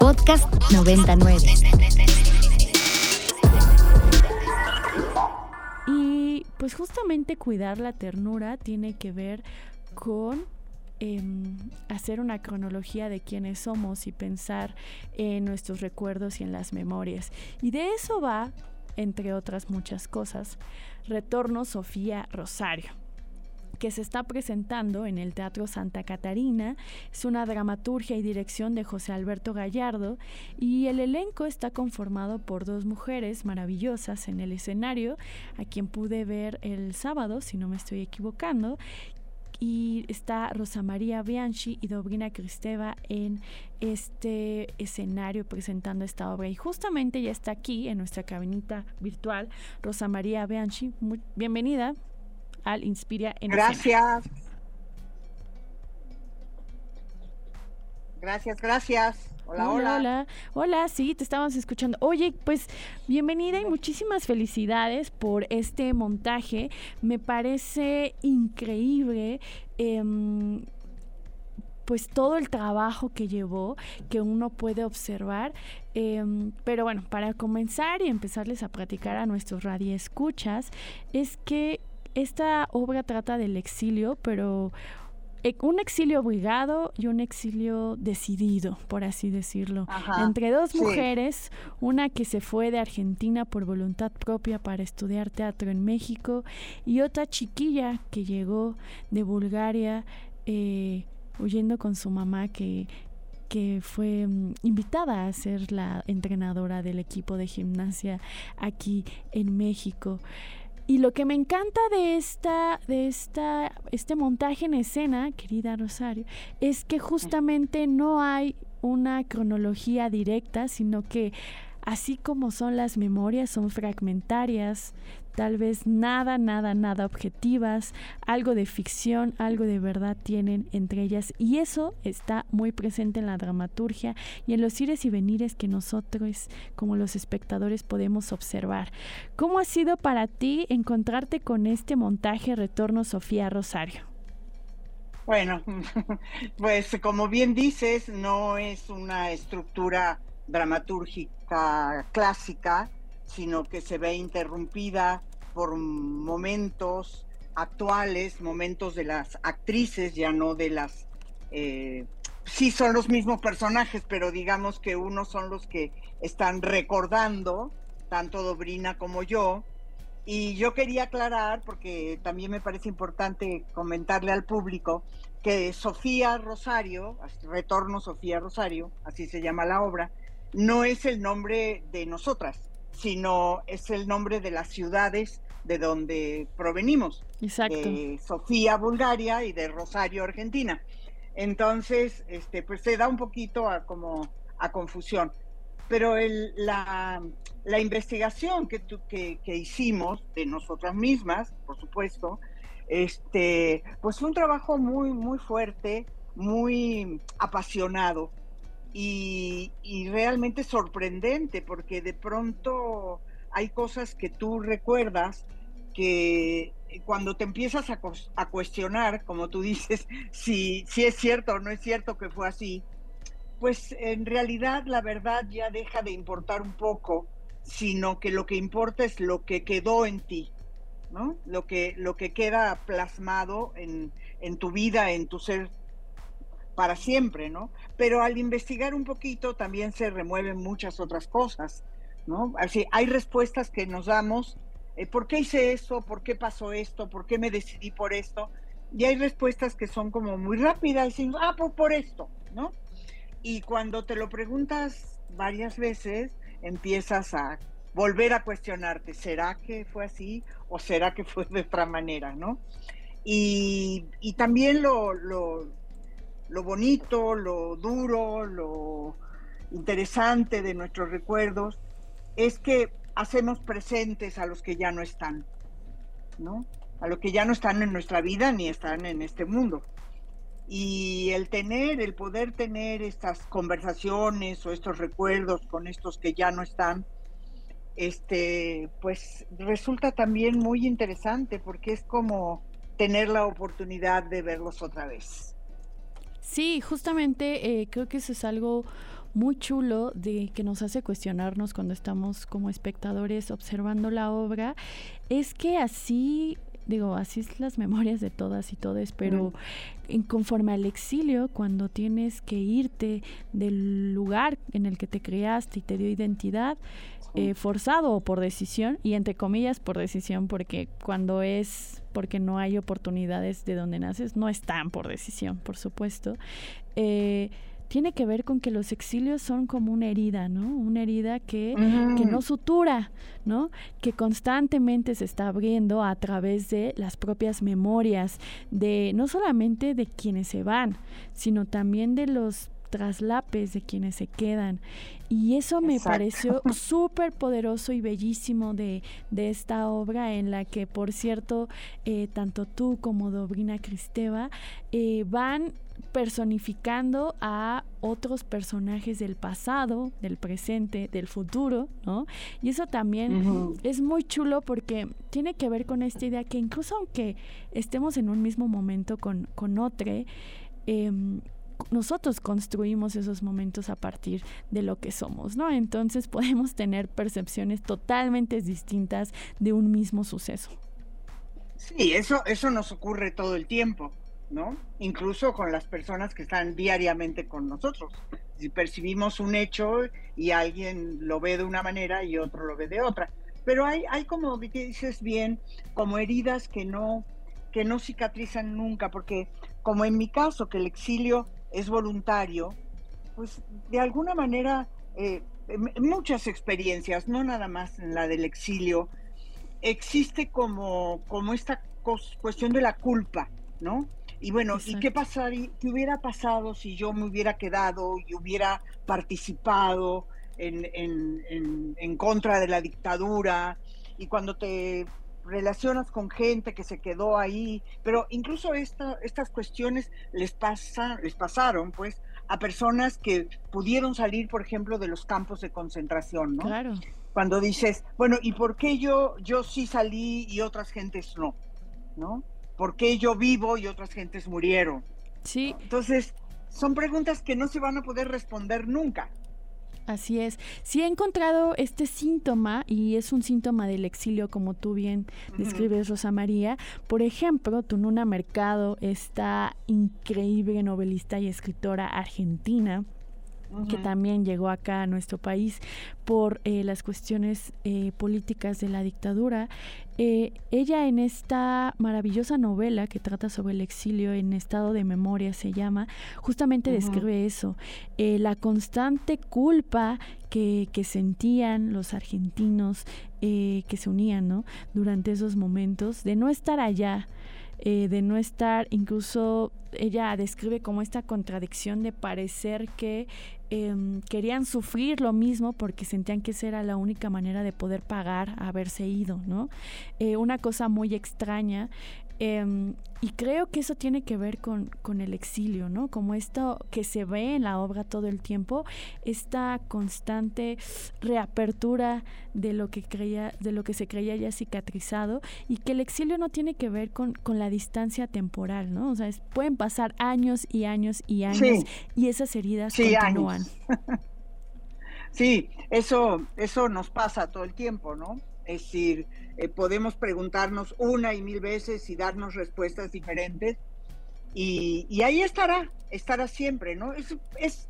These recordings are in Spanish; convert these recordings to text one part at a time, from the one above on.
Podcast 99. Y pues justamente cuidar la ternura tiene que ver con em, hacer una cronología de quiénes somos y pensar en nuestros recuerdos y en las memorias. Y de eso va, entre otras muchas cosas, Retorno Sofía Rosario que se está presentando en el Teatro Santa Catarina. Es una dramaturgia y dirección de José Alberto Gallardo y el elenco está conformado por dos mujeres maravillosas en el escenario, a quien pude ver el sábado, si no me estoy equivocando, y está Rosa María Bianchi y Dobrina Cristeva en este escenario presentando esta obra. Y justamente ya está aquí en nuestra cabinita virtual Rosa María Bianchi. Muy, bienvenida al Inspira en Gracias. Gracias, gracias. Hola, hola, hola. Hola, sí, te estábamos escuchando. Oye, pues bienvenida y muchísimas felicidades por este montaje. Me parece increíble. Em, pues todo el trabajo que llevó, que uno puede observar. Em, pero bueno, para comenzar y empezarles a platicar a nuestros radioescuchas, es que esta obra trata del exilio, pero eh, un exilio obligado y un exilio decidido, por así decirlo, entre dos mujeres, una que se fue de Argentina por voluntad propia para estudiar teatro en México y otra chiquilla que llegó de Bulgaria eh, huyendo con su mamá que que fue mm, invitada a ser la entrenadora del equipo de gimnasia aquí en México. Y lo que me encanta de esta, de esta, este montaje en escena, querida Rosario, es que justamente no hay una cronología directa, sino que así como son las memorias, son fragmentarias, tal vez nada, nada, nada objetivas, algo de ficción, algo de verdad tienen entre ellas y eso está muy presente en la dramaturgia y en los ires y venires que nosotros como los espectadores podemos observar. ¿Cómo ha sido para ti encontrarte con este montaje Retorno Sofía Rosario? Bueno, pues como bien dices, no es una estructura dramatúrgica clásica, sino que se ve interrumpida por momentos actuales, momentos de las actrices, ya no de las... Eh, sí son los mismos personajes, pero digamos que unos son los que están recordando, tanto Dobrina como yo. Y yo quería aclarar, porque también me parece importante comentarle al público, que Sofía Rosario, Retorno Sofía Rosario, así se llama la obra, no es el nombre de nosotras sino es el nombre de las ciudades de donde provenimos. Exacto. De Sofía, Bulgaria y de Rosario, Argentina. Entonces, este, pues se da un poquito a, como a confusión. Pero el, la, la, investigación que, que, que, hicimos de nosotras mismas, por supuesto, este, pues fue un trabajo muy, muy fuerte, muy apasionado, y, realmente sorprendente porque de pronto hay cosas que tú recuerdas que cuando te empiezas a, a, cuestionar, como tú dices, si, si es cierto o no es cierto que fue así, pues en realidad la verdad ya deja de importar un poco, sino que lo que importa es lo que quedó en ti, ¿no? Lo que, lo que queda plasmado en, en tu vida, en tu ser para siempre, ¿no? Pero al investigar un poquito también se remueven muchas otras cosas, ¿no? Así, hay respuestas que nos damos, eh, ¿por qué hice eso? ¿Por qué pasó esto? ¿Por qué me decidí por esto? Y hay respuestas que son como muy rápidas, diciendo, ah, pues por esto, ¿no? Y cuando te lo preguntas varias veces, empiezas a volver a cuestionarte, ¿será que fue así o será que fue de otra manera, ¿no? Y, y también lo, lo bonito, lo duro, lo interesante de nuestros recuerdos es que hacemos presentes a los que ya no están, ¿no? A los que ya no están en nuestra vida ni están en este mundo. Y el tener, el poder tener estas conversaciones o estos recuerdos con estos que ya no están, este, pues resulta también muy interesante porque es como tener la oportunidad de verlos otra vez. Sí, justamente eh, creo que eso es algo muy chulo de que nos hace cuestionarnos cuando estamos como espectadores observando la obra, es que así digo, así es las memorias de todas y todos, pero en, conforme al exilio, cuando tienes que irte del lugar en el que te creaste y te dio identidad, eh, forzado o por decisión, y entre comillas por decisión, porque cuando es porque no hay oportunidades de donde naces, no están por decisión, por supuesto. Eh, tiene que ver con que los exilios son como una herida, ¿no? Una herida que, que no sutura, ¿no? Que constantemente se está abriendo a través de las propias memorias, de no solamente de quienes se van, sino también de los traslapes de quienes se quedan. Y eso me pareció súper poderoso y bellísimo de, de, esta obra en la que, por cierto, eh, tanto tú como Dobrina Cristeva eh, van personificando a otros personajes del pasado, del presente, del futuro, ¿no? Y eso también es muy chulo porque tiene que ver con esta idea que incluso aunque estemos en un mismo momento con, con otro, em, nosotros construimos esos momentos a partir de lo que somos, ¿no? Entonces podemos tener percepciones totalmente distintas de un mismo suceso. Sí, eso, eso nos ocurre todo el tiempo. ¿no? Incluso con las personas que están diariamente con nosotros. Si percibimos un hecho y alguien lo ve de una manera y otro lo ve de otra. Pero hay, hay como dices bien, como heridas que no, que no cicatrizan nunca, porque como en mi caso, que el exilio es voluntario, pues de alguna manera, eh, muchas experiencias, no nada más en la del exilio, existe como, como esta cuestión de la culpa, ¿no? Y bueno, ¿y qué pasaría, qué hubiera pasado si yo me hubiera quedado y hubiera participado en, en, en, contra de la dictadura? Y cuando te relacionas con gente que se quedó ahí, pero incluso esta, estas cuestiones les, pasa, les pasaron, pues, a personas que pudieron salir, por ejemplo, de los campos de concentración, ¿no? Claro. Cuando dices, bueno, ¿y por qué yo, yo sí salí y otras gentes no? ¿No? ¿Por qué yo vivo y otras gentes murieron? Sí. Entonces, son preguntas que no se van a poder responder nunca. Así es. Sí he encontrado este síntoma y es un síntoma del exilio, como tú bien describes, Rosa María. Por ejemplo, Tununa Mercado, esta increíble novelista y escritora argentina, que también llegó acá a nuestro país por eh, las cuestiones eh, políticas de la dictadura. Eh, ella en esta maravillosa novela que trata sobre el exilio en estado de memoria se llama, justamente describe eso, la constante culpa que, que, sentían los argentinos que se unían ¿no? durante esos momentos de no estar allá eh, de no estar, incluso ella describe como esta contradicción de parecer que em, querían sufrir lo mismo porque sentían que esa era la única manera de poder pagar haberse ido, ¿no? Eh, una cosa muy extraña Em, y creo que eso tiene que ver con, con, el exilio, ¿no? Como esto que se ve en la obra todo el tiempo, esta constante reapertura de lo que creía, de lo que se creía ya cicatrizado, y que el exilio no tiene que ver con, con la distancia temporal, ¿no? O sea, pueden pasar años y años y años y esas heridas continúan. sí, eso, eso nos pasa todo el tiempo, ¿no? Es decir, eh, podemos preguntarnos una y mil veces y darnos respuestas diferentes. Y, ahí estará, estará siempre, ¿no? Es, es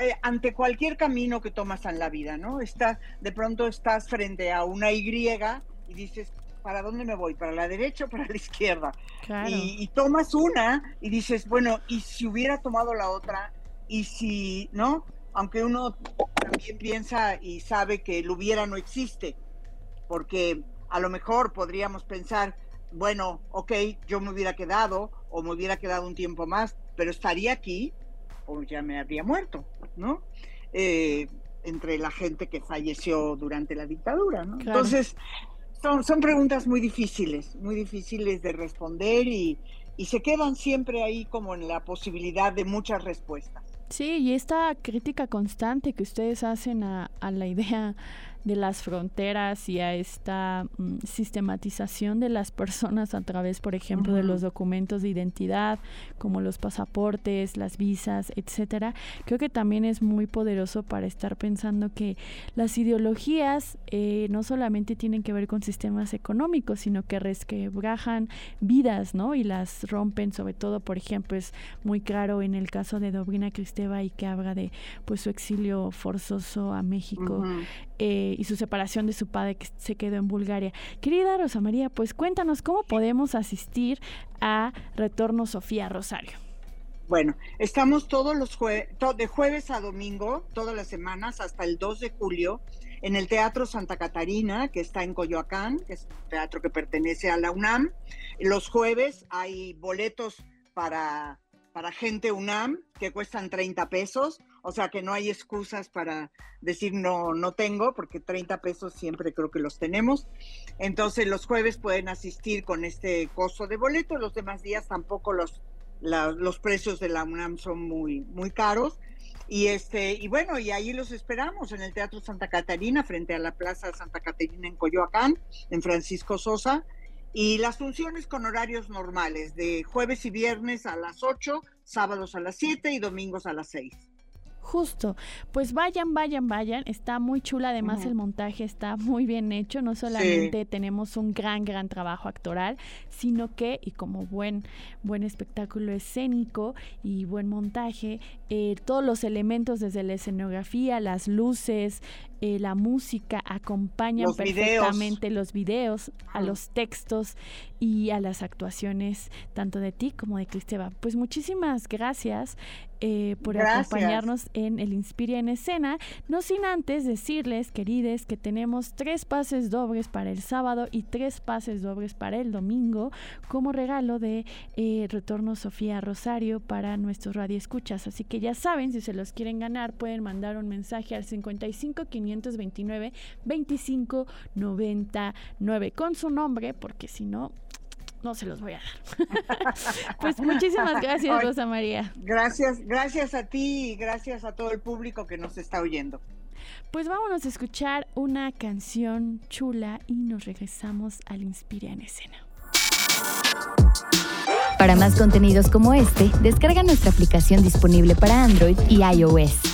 eh, ante cualquier camino que tomas en la vida, ¿no? Está, de pronto estás frente a una Y y dices, ¿para dónde me voy? ¿Para la derecha o para la izquierda? Y, y, tomas una y dices, bueno, ¿y si hubiera tomado la otra? ¿Y si, no? Aunque uno también piensa y sabe que el hubiera no existe, porque a lo mejor podríamos pensar, bueno, ok, yo me hubiera quedado o me hubiera quedado un tiempo más, pero estaría aquí o ya me habría muerto, ¿no? Eh, entre la gente que falleció durante la dictadura, ¿no? Entonces, son, son preguntas muy difíciles, muy difíciles de responder y, y se quedan siempre ahí como en la posibilidad de muchas respuestas. Sí, y esta crítica constante que ustedes hacen a, a la idea de las fronteras y a esta mm, sistematización de las personas a través, por ejemplo, de los documentos de identidad, como los pasaportes, las visas, etcétera, creo que también es muy poderoso para estar pensando que las ideologías eh, no solamente tienen que ver con sistemas económicos, sino que resquebrajan vidas, ¿no? Y las rompen, sobre todo, por ejemplo, es muy claro en el caso de Dobrina Cristeva y que habla de pues su exilio forzoso a México eh, y su separación de su padre que se quedó en Bulgaria. Querida Rosa María, pues cuéntanos cómo podemos asistir a Retorno Sofía Rosario. Bueno, estamos todos los jueves, de jueves a domingo, todas las semanas, hasta el 2 de julio, en el Teatro Santa Catarina, que está en Coyoacán, que es un teatro que pertenece a la UNAM. Los jueves hay boletos para para gente UNAM que cuestan 30 pesos, o sea que no hay excusas para decir no, no tengo, porque 30 pesos siempre creo que los tenemos. Entonces los jueves pueden asistir con este costo de boleto, los demás días tampoco los, los precios de la UNAM son muy, muy caros. Y, este, y bueno, y ahí los esperamos en el Teatro Santa Catarina, frente a la Plaza Santa Catarina en Coyoacán, en Francisco Sosa. Y las funciones con horarios normales, de jueves y viernes a las 8, sábados a las 7 y domingos a las 6. Justo, pues vayan, vayan, vayan. Está muy chula, además el montaje está muy bien hecho. No solamente tenemos un gran, gran trabajo actoral, sino que, y como buen, buen espectáculo escénico y buen montaje, eh, todos los elementos desde la escenografía, las luces, eh, la música acompañan perfectamente los videos, a los textos y a las actuaciones tanto de ti como de Cristeva. Pues muchísimas gracias eh, por acompañarnos en el Inspira en Escena. No sin antes decirles, querides, que tenemos tres pases dobles para el sábado y tres pases dobles para el domingo como regalo de eh, Retorno Sofía Rosario para nuestros radioescuchas. Así que ya saben, si se los quieren ganar, pueden mandar un mensaje al 55 529 25 99 con su nombre, porque si no, no se los voy a dar. pues muchísimas gracias, Rosa María. Gracias, gracias a ti y gracias a todo el público que nos está oyendo. Pues vámonos a escuchar una canción chula y nos regresamos al Inspira en Escena. Para más contenidos como este, descarga nuestra aplicación disponible para Android y iOS